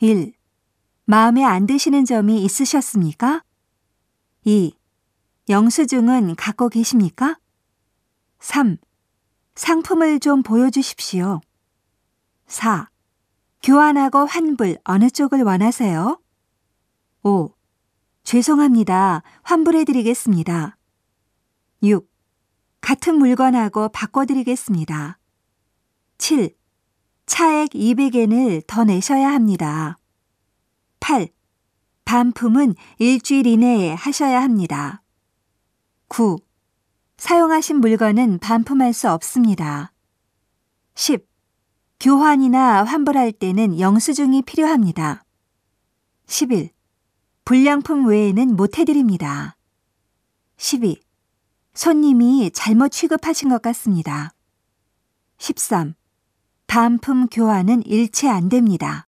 1. 마음에 안 드시는 점이 있으셨습니까? 2. 영수증은 갖고 계십니까? 3. 상품을 좀 보여주십시오. 4. 교환하고 환불 어느 쪽을 원하세요? 5. 죄송합니다. 환불해드리겠습니다. 6. 같은 물건하고 바꿔드리겠습니다. 7. 차액 200엔을 더 내셔야 합니다. 8. 반품은 일주일 이내에 하셔야 합니다. 9. 사용하신 물건은 반품할 수 없습니다. 10. 교환이나 환불할 때는 영수증이 필요합니다. 11. 불량품 외에는 못 해드립니다. 12. 손님이 잘못 취급하신 것 같습니다. 13. 반품 교환은 일체 안 됩니다.